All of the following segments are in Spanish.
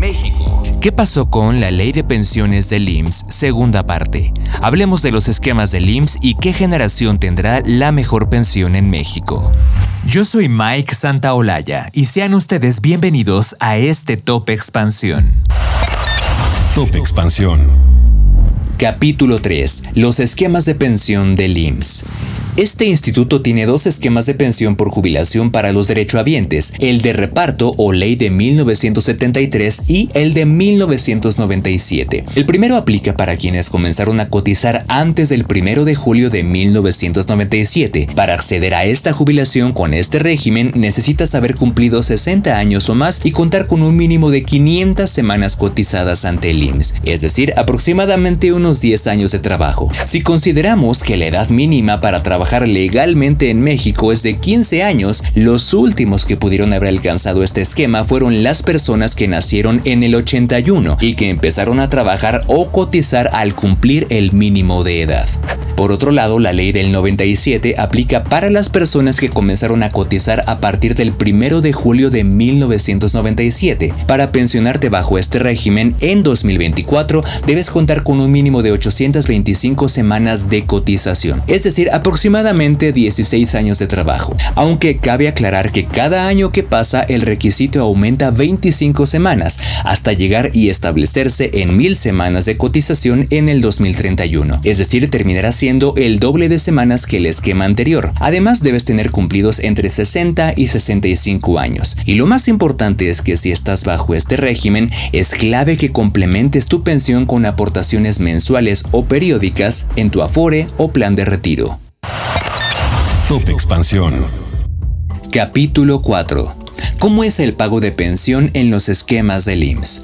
México. ¿Qué pasó con la ley de pensiones del IMSS, segunda parte? Hablemos de los esquemas del IMSS y qué generación tendrá la mejor pensión en México. Yo soy Mike Santaolalla y sean ustedes bienvenidos a este Top Expansión. Top Expansión. Capítulo 3. Los esquemas de pensión del IMSS. Este instituto tiene dos esquemas de pensión por jubilación para los derechohabientes, el de reparto o ley de 1973 y el de 1997. El primero aplica para quienes comenzaron a cotizar antes del 1 de julio de 1997. Para acceder a esta jubilación con este régimen necesitas haber cumplido 60 años o más y contar con un mínimo de 500 semanas cotizadas ante el IMSS, es decir, aproximadamente unos 10 años de trabajo. Si consideramos que la edad mínima para trabajar legalmente en México es de 15 años, los últimos que pudieron haber alcanzado este esquema fueron las personas que nacieron en el 81 y que empezaron a trabajar o cotizar al cumplir el mínimo de edad. Por otro lado, la ley del 97 aplica para las personas que comenzaron a cotizar a partir del 1 de julio de 1997. Para pensionarte bajo este régimen en 2024 debes contar con un mínimo de 825 semanas de cotización, es decir, aproximadamente 16 años de trabajo, aunque cabe aclarar que cada año que pasa el requisito aumenta 25 semanas hasta llegar y establecerse en 1000 semanas de cotización en el 2031, es decir, terminará siendo el doble de semanas que el esquema anterior. Además, debes tener cumplidos entre 60 y 65 años. Y lo más importante es que si estás bajo este régimen, es clave que complementes tu pensión con aportaciones mensuales o periódicas en tu Afore o plan de retiro. Top Expansión. Capítulo 4. ¿Cómo es el pago de pensión en los esquemas del IMSS?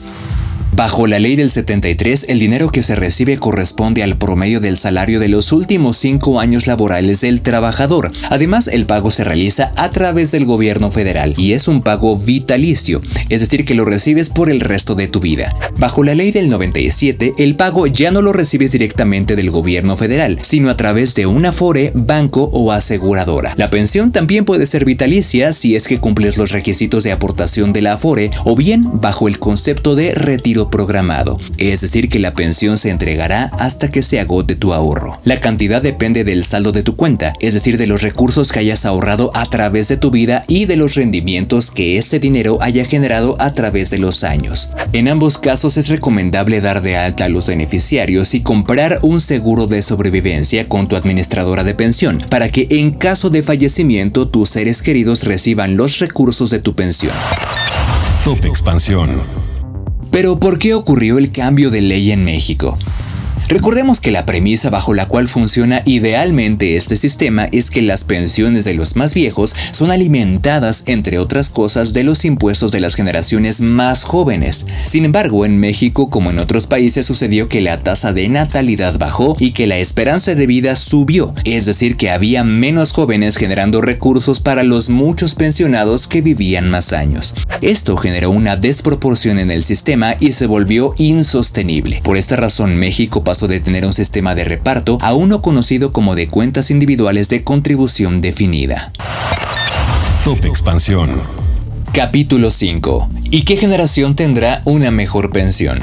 Bajo la ley del 73, el dinero que se recibe corresponde al promedio del salario de los últimos cinco años laborales del trabajador. Además, el pago se realiza a través del gobierno federal y es un pago vitalicio, es decir, que lo recibes por el resto de tu vida. Bajo la ley del 97, el pago ya no lo recibes directamente del gobierno federal, sino a través de un afore, banco o aseguradora. La pensión también puede ser vitalicia si es que cumples los requisitos de aportación de la afore o bien bajo el concepto de retiro programado, es decir que la pensión se entregará hasta que se agote tu ahorro. La cantidad depende del saldo de tu cuenta, es decir de los recursos que hayas ahorrado a través de tu vida y de los rendimientos que este dinero haya generado a través de los años. En ambos casos es recomendable dar de alta a los beneficiarios y comprar un seguro de sobrevivencia con tu administradora de pensión, para que en caso de fallecimiento tus seres queridos reciban los recursos de tu pensión. Top Expansión. Pero ¿por qué ocurrió el cambio de ley en México? Recordemos que la premisa bajo la cual funciona idealmente este sistema es que las pensiones de los más viejos son alimentadas, entre otras cosas, de los impuestos de las generaciones más jóvenes. Sin embargo, en México, como en otros países, sucedió que la tasa de natalidad bajó y que la esperanza de vida subió, es decir, que había menos jóvenes generando recursos para los muchos pensionados que vivían más años. Esto generó una desproporción en el sistema y se volvió insostenible. Por esta razón, México pasó de tener un sistema de reparto a uno conocido como de cuentas individuales de contribución definida. Top Expansión. Capítulo 5. ¿Y qué generación tendrá una mejor pensión?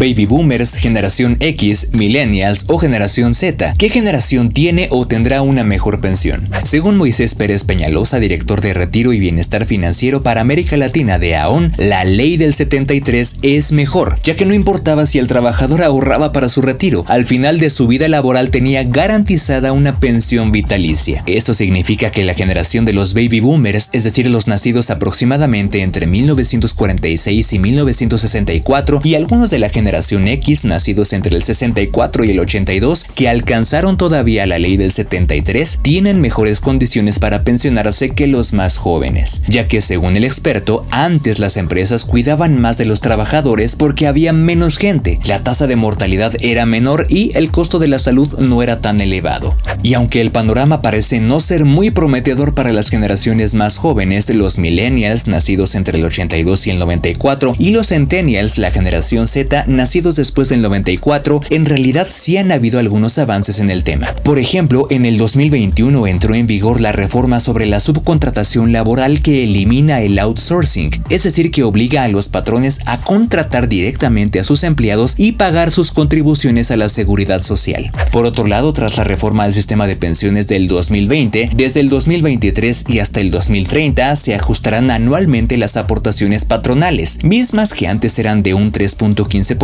Baby Boomers, Generación X, Millennials o Generación Z. ¿Qué generación tiene o tendrá una mejor pensión? Según Moisés Pérez Peñalosa, director de Retiro y Bienestar Financiero para América Latina de AON, la ley del 73 es mejor, ya que no importaba si el trabajador ahorraba para su retiro, al final de su vida laboral tenía garantizada una pensión vitalicia. Esto significa que la generación de los Baby Boomers, es decir, los nacidos aproximadamente entre 1946 y 1964 y algunos de la generación X nacidos entre el 64 y el 82 que alcanzaron todavía la ley del 73 tienen mejores condiciones para pensionarse que los más jóvenes, ya que según el experto, antes las empresas cuidaban más de los trabajadores porque había menos gente, la tasa de mortalidad era menor y el costo de la salud no era tan elevado. Y aunque el panorama parece no ser muy prometedor para las generaciones más jóvenes los millennials nacidos entre el 82 y el 94 y los centennials, la generación Z, nacidos después del 94, en realidad sí han habido algunos avances en el tema. Por ejemplo, en el 2021 entró en vigor la reforma sobre la subcontratación laboral que elimina el outsourcing, es decir, que obliga a los patrones a contratar directamente a sus empleados y pagar sus contribuciones a la seguridad social. Por otro lado, tras la reforma del sistema de pensiones del 2020, desde el 2023 y hasta el 2030 se ajustarán anualmente las aportaciones patronales, mismas que antes eran de un 3.15%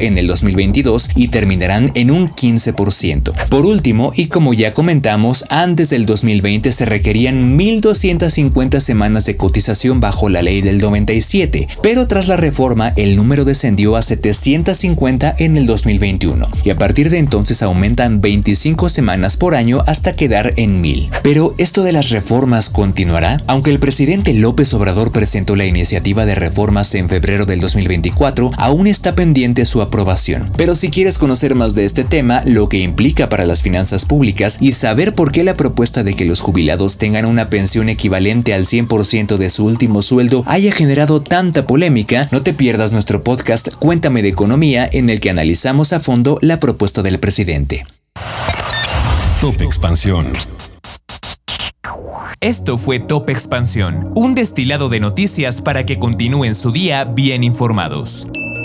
en el 2022 y terminarán en un 15%. Por último, y como ya comentamos, antes del 2020 se requerían 1.250 semanas de cotización bajo la ley del 97, pero tras la reforma el número descendió a 750 en el 2021 y a partir de entonces aumentan 25 semanas por año hasta quedar en 1000. Pero esto de las reformas continuará, aunque el presidente López Obrador presentó la iniciativa de reformas en febrero del 2024, aún está pendiente su aprobación. Pero si quieres conocer más de este tema, lo que implica para las finanzas públicas y saber por qué la propuesta de que los jubilados tengan una pensión equivalente al 100% de su último sueldo haya generado tanta polémica, no te pierdas nuestro podcast Cuéntame de Economía en el que analizamos a fondo la propuesta del presidente. Top Expansión. Esto fue Top Expansión, un destilado de noticias para que continúen su día bien informados.